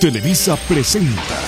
Televisa presenta.